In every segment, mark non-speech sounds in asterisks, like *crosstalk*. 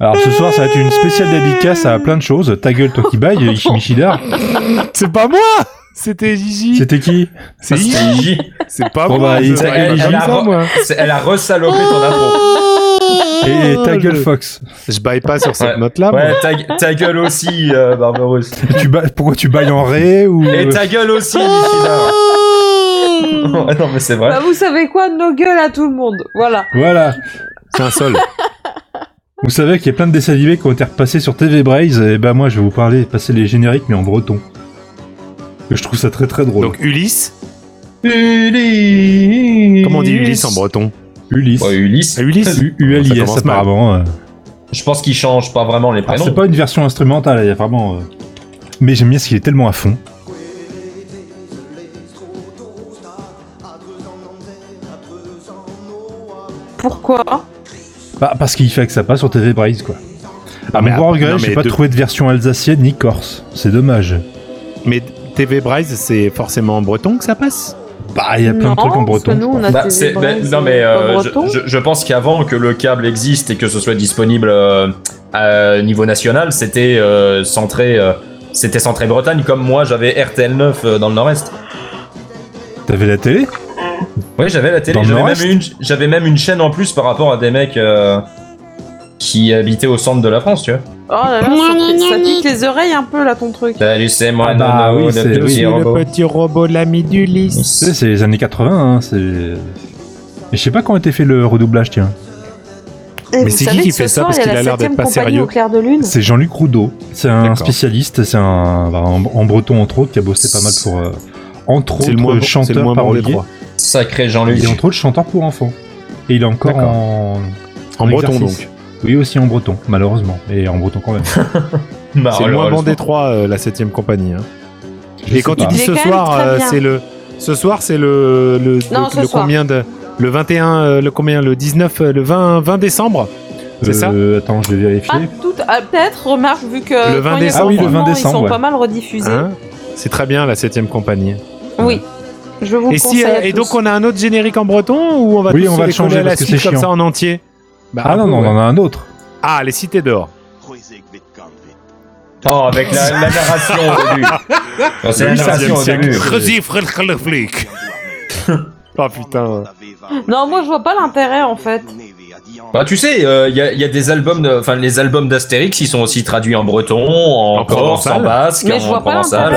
Alors ce soir, ça va être une spéciale dédicace à plein de choses. Ta gueule, toi qui bailles, *laughs* Ishimichidar. C'est pas moi C'était Gigi. C'était qui? C'est Gigi. C'est pas Bon, moi. bah, elle- elle dit a moi. Elle a resalopé ton intro. Et ta je- gueule, Fox. Je baille pas sur cette Ouais. note-là. moi. Ouais, ta, ta gueule aussi, euh, Barberousse. tu ba- Pourquoi tu bailles en ré ou Et ta gueule aussi, Michida. *laughs* Non, mais c'est vrai. Bah, vous savez quoi? No gueule à tout le monde. Voilà. Voilà. C'est un sol. Vous savez qu'il y a plein de dessins animés qui ont été repassés sur TV Braze, et ben moi je vais vous parler, passer les génériques mais en breton. Je trouve ça très très drôle. Donc Ulysse. Ulysse. Comment on dit Ulysse en breton Ulysse. Ouais, Ulysse. Ah, Ulysse U- ULIS Ça commence mal. apparemment. euh. Je pense qu'il change pas vraiment les Alors, prénoms. c'est pas une version instrumentale, il y a vraiment. euh, Mais j'aime bien ce qu'il est tellement à fond. Pourquoi? Bah, parce qu'il fait que ça passe sur TV Braze quoi. À mais mon grand après- regret, j'ai pas de- trouvé de version alsacienne ni corse. C'est dommage. Mais TV Braise, c'est forcément en breton que ça passe? Bah, il y a plein Non, de trucs en breton. nous, on a Bah, TV bah, Braise, non mais pas euh, je, breton. je- je pense qu'avant que le câble existe et que ce soit disponible euh, à niveau national, c'était euh, centré, euh, c'était centré Bretagne. Comme moi, j'avais RTL 9 euh, dans le Nord-Est. T'avais la télé? Oui, j'avais la télé. Le J'avais même, une, j'avais même une chaîne en plus par rapport à des mecs euh, qui habitaient au centre de la France, tu vois. Oh là là, ça, pique- ça pique les oreilles un peu là ton truc. Salut, c'est moi, Ah bah Nono, oui, le c'est- petit oui, C'est robot. le petit robot, l'ami Tu d'Ulysse. sais, c'est les années 80, hein, c'est. Mais je sais pas quand a été fait le redoublage, tiens. Et Mais c'est qui qui fait ça soir, Parce qu'il a l'air d'être pas sérieux. au clair de lune. C'est Jean-Luc Roudot. C'est un D'accord. spécialiste, c'est un bah, en, en breton entre autres qui a bossé pas mal pour euh, entre C'est le moins autres le chanteur moins bon des parolier. Sacré Jean-Luc. Il est entre autres chanteur pour enfants. Et il est encore D'accord. en En breton exercice. donc. Oui aussi en breton, malheureusement, mais en breton quand même. *laughs* Bah, C'est le moins bon des trois, euh, la septième compagnie. hein. Je Et quand tu dis ce soir, euh, c'est le. Ce soir, c'est le. Le, Non, le- ce le soir. combien de. Le 21, euh, le combien Le 19, euh, le 20, 20 décembre C'est ça Euh, Attends, je vais vérifier. Ah, tout, ah, peut-être, remarque, vu que Le 20 quand il y a décembre. Ah oui, le 20 de décembre, ils sont ouais. pas mal rediffusés. Hein? C'est très bien, la septième compagnie. oui, je vous Et, si, euh, à et tous. donc, on a un autre générique en breton ou on va Oui, tous on se va les le changer coller à la parce que suite c'est comme ça en entier Bah, Ah un non, peu, non, ouais. on en a un autre. Ah, les cités d'or. Oh, avec la, la narration au début. Non, c'est la Le narration au 16e début. siècle. Oh *laughs* putain. Non, moi je vois pas l'intérêt en fait. Bah, tu sais, il y, a, y a des albums, de- enfin les albums d'Astérix, ils sont aussi traduits en breton, en, En corse, provençal. en basque, Mais je en vois provençal.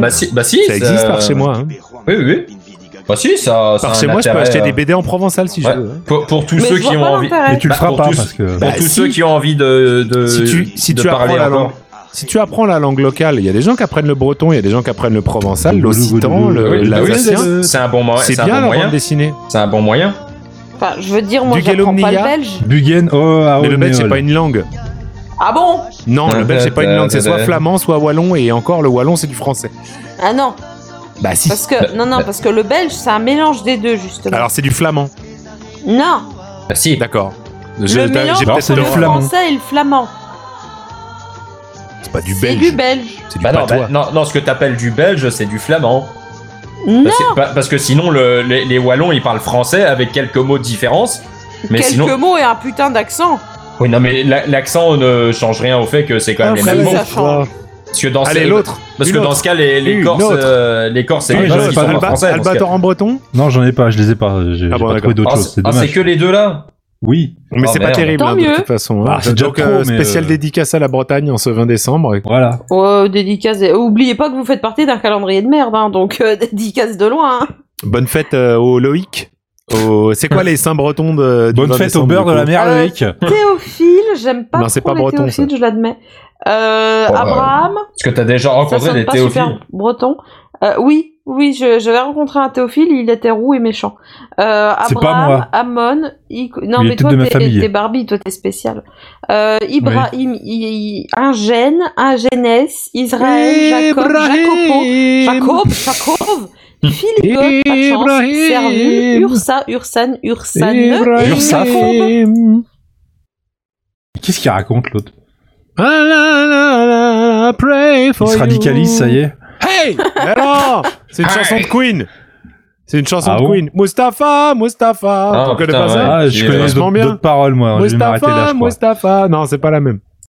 Bah si, bah si, Ça existe par chez moi. hein. Oui, oui, oui. Bah si, ça. Par chez moi, je peux acheter euh, des BD en provençal si ouais. je veux. hein. Pour, pour tous Mais ceux qui ont envie. Et tu le Bah, feras pas tous- parce que. Pour Bah, tous si. ceux qui ont envie de, de, Si tu, si de tu parler apprends la langue, si tu apprends la langue locale, il y a des gens qui apprennent le breton, il y a des gens qui apprennent le provençal, l'occitan, bah l'alsacien. c'est- un bon moyen. C'est bien la moyen. bande dessinée. C'est un bon moyen. Enfin, je veux dire, moi Du j'apprends pas le belge. Buggen, oh, ah, Mais oh, le belge, c'est pas une langue. Ah bon? Non, le belge, c'est pas une langue. C'est soit flamand, soit wallon, et encore, le wallon, c'est du français. Ah non, Bah si. parce que non non, parce que le belge c'est un mélange des deux justement. Alors, c'est du flamand. non, Bah si. D'accord. J'ai mélange peut-être c'est entre du le français et le flamand. C'est pas du C'est belge. du belge. C'est du Bah non, bah, non, non, ce que t'appelles du belge, c'est du flamand. Non, Parce que, pa- parce que sinon, le- les, les Wallons, ils parlent français avec quelques mots de différence. Mais quelques sinon. mots et un putain d'accent. Oui, non, mais la- l'accent ne change rien au fait que c'est quand même Ah, les mêmes mots. ça. Parce que dans Allez, ce- l'autre. Parce Une que dans autre. ce cas, les, les Corses, euh, les Corses, c'est Ah, les qui pas sont en Alba- français. dans ce cas. Albator en breton Non, j'en ai pas, je les ai pas. J'ai Ah bon, pas trouvé d'autre Ah, chose. c'est ah, que les deux là? Oui. Mais Oh, c'est pas terrible, Tant hein, de toute façon. Bah, hein. c'est déjà Donc, euh, spécial euh, dédicace à la Bretagne en ce 20 décembre. Voilà. Ouais, dédicace. Oubliez pas que vous faites partie d'un calendrier de merde, hein, donc euh, *laughs* dédicace de loin. hein. Bonne fête euh, au Loïc. Au... C'est quoi les saints bretons de, du Bonne 20 fête au beurre de la mer, Euh, Loïc. Théophile, j'aime pas Non, c'est pas les breton, Théophiles, ça. je l'admets. Euh, Oh, bah, Abraham, Parce que t'as déjà ça rencontré des pas théophiles. super breton. Euh, oui, oui, je- j'avais rencontré un Théophile, il était roux et méchant. Euh, C'est pas Abraham, moi. Amon, I- non Il mais toi de ma t'es Barbie, toi t'es spécial. Euh, Ibrahim, I- I- un gène, un Genès, Israël, Jacob, Jacopo, Jacob, Jacob, Philippe, pas de chance. Servu, Ursa, Ursan, Ursan, Ibrahim. et Ursaf. Qu'est-ce qu'il raconte l'autre? Ah Il se you. radicalise, ça y est. Hey Alors C'est une chanson de Queen C'est une chanson Ah de Queen. Mustapha, Mustapha. Ah, tu connais putain, pas ouais. ça Ah, je connais d'autres bien. d'autres paroles, moi. Je vais m'arrêter là, Mustapha, je. Mustapha. Non, c'est pas la même.